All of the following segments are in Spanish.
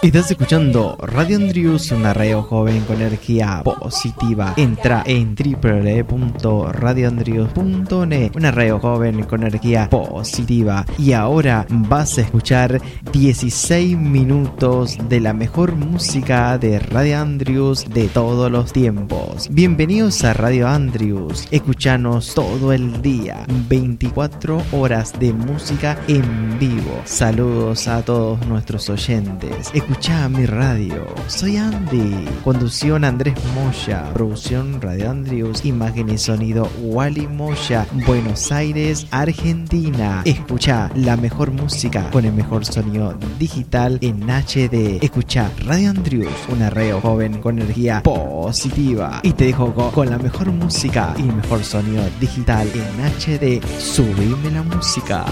Estás escuchando Radio Andrews, una radio joven con energía positiva. Entra en www.radioandrews.net, una radio joven con energía positiva. Y ahora vas a escuchar 16 minutos de la mejor música de Radio Andrews de todos los tiempos. Bienvenidos a Radio Andrews. Escuchanos todo el día, 24 horas de música en vivo. Saludos a todos nuestros oyentes. Escucha mi radio. Soy Andy. Conducción Andrés Moya. Producción Radio Andrews. Imagen y sonido Wally Moya. Buenos Aires, Argentina. Escucha la mejor música con el mejor sonido digital en HD. Escucha Radio Andrews, una radio joven con energía positiva. Y te dejo con, la mejor música y mejor sonido digital en HD. Subime la música.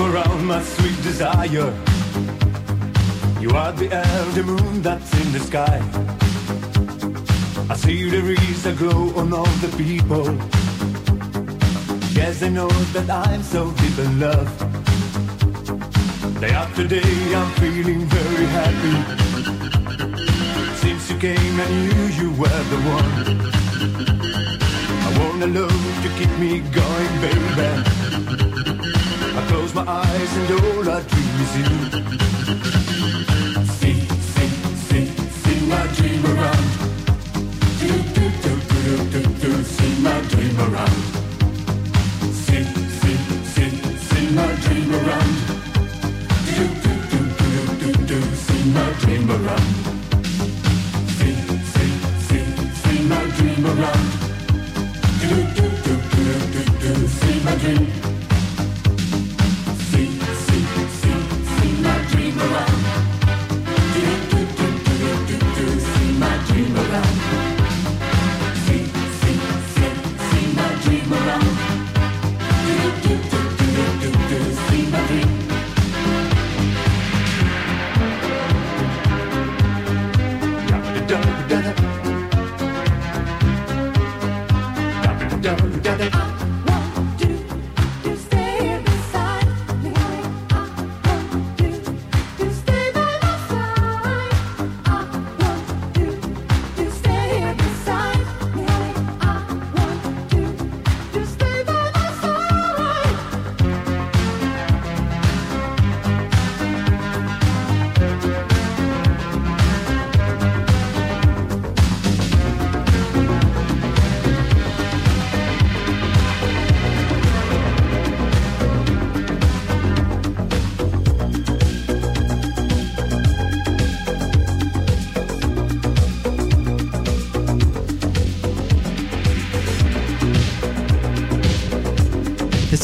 Around my sweet desire. You are the elder moon that's in the sky. I see there is a glow on all the people. Yes, I know that I'm so deep in love. Day after day, I'm feeling very happy. Since you came, I knew you were the one. I want a love to keep me going, baby. My eyes and all I dream is you.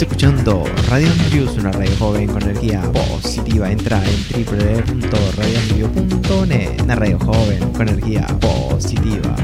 Escuchando Radio Andrews, una radio joven con energía positiva. Entra en www.radioandrew.net, una radio joven con energía positiva.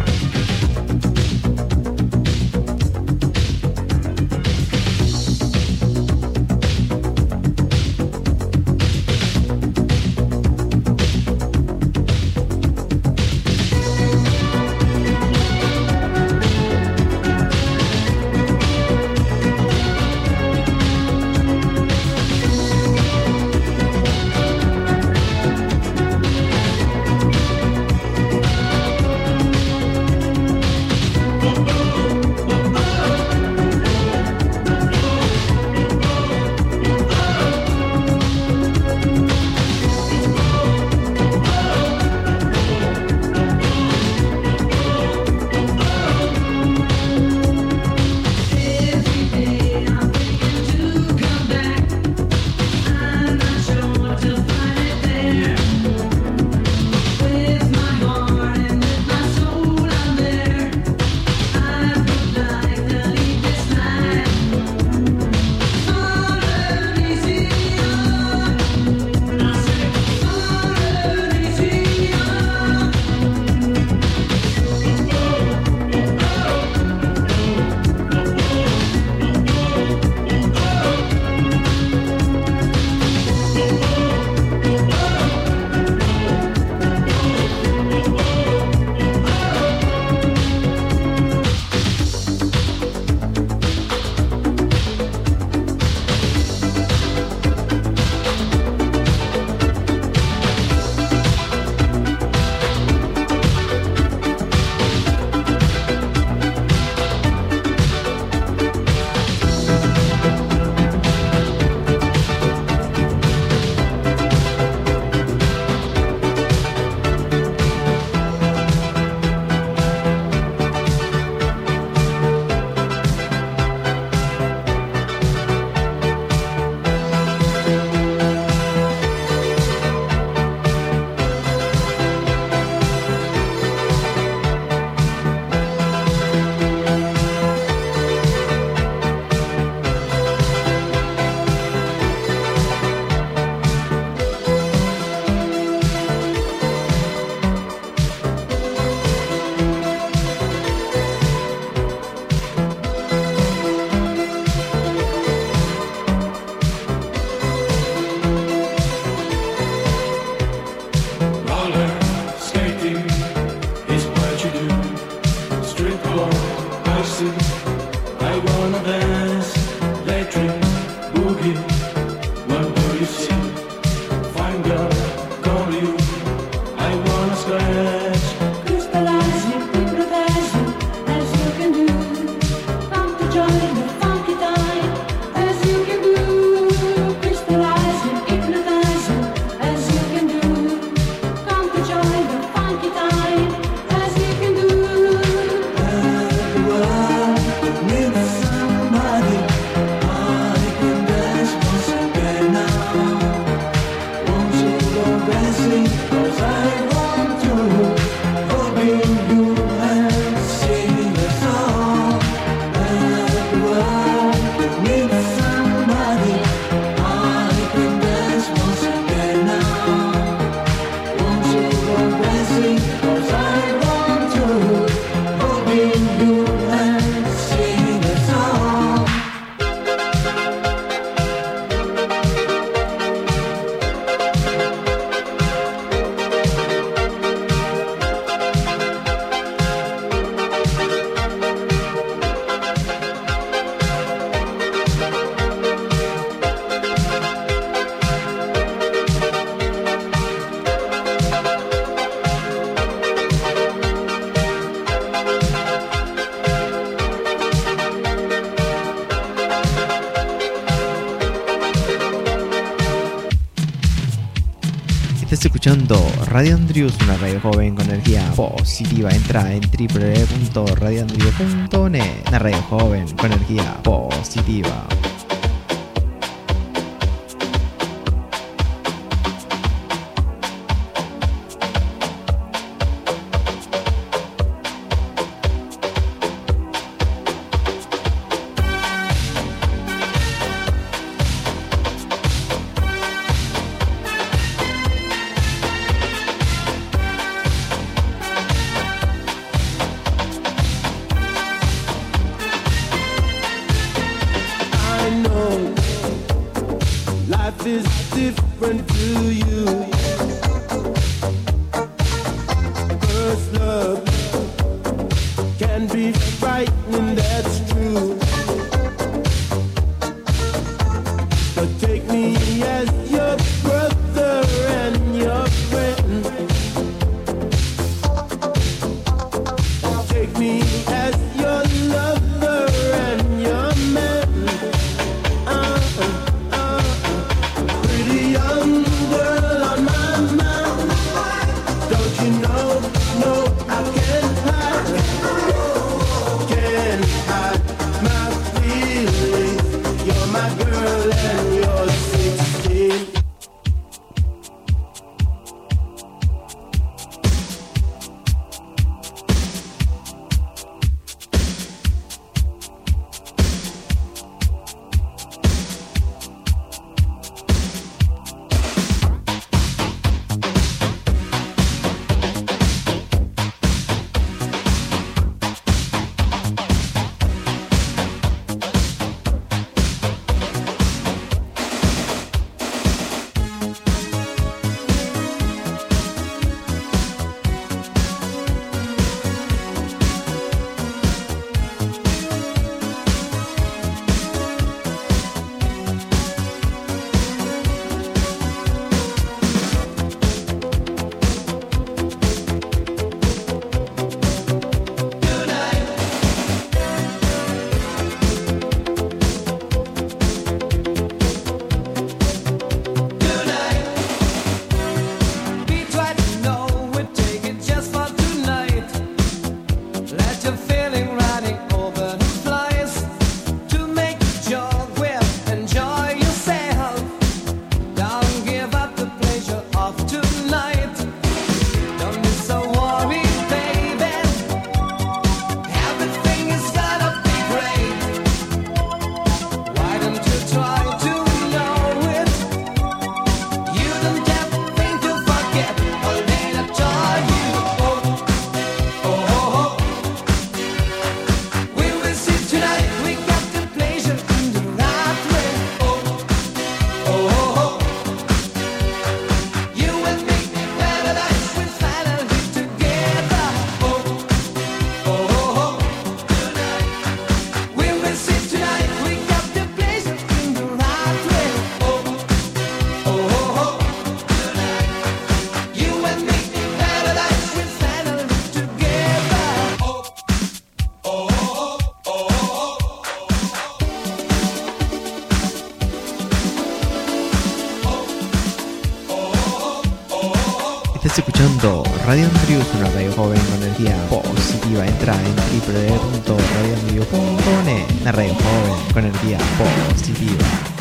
I wanna dance, electric boogie. Estás escuchando Radio Andrews, una radio joven con energía positiva. Entra en www.radioandrews.net, una radio joven con energía positiva. Radio Andrew es una radio joven con energía positiva. Entra en www.radioandrew.net. Una radio joven con energía positiva.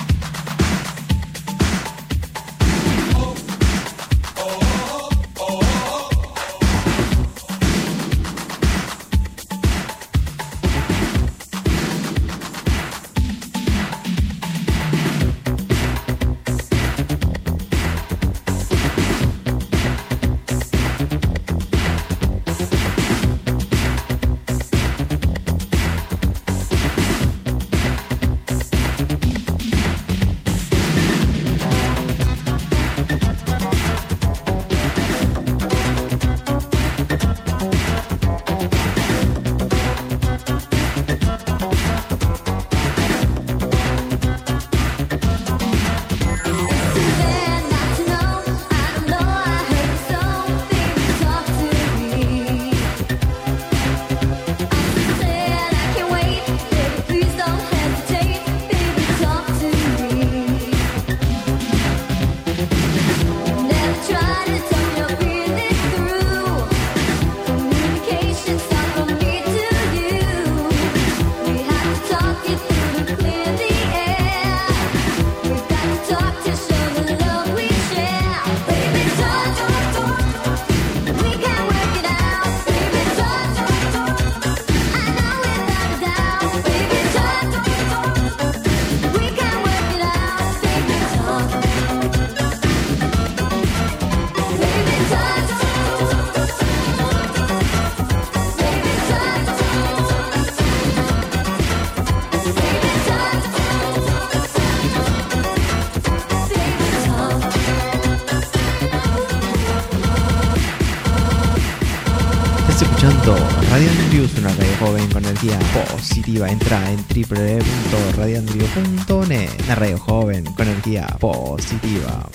Escuchando Radio Andrews, una radio joven con energía positiva. Entra en www.radioandrews.net, una radio joven con energía positiva.